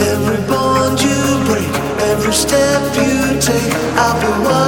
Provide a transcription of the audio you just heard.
Every bond you break, every step you take, I'll be watching.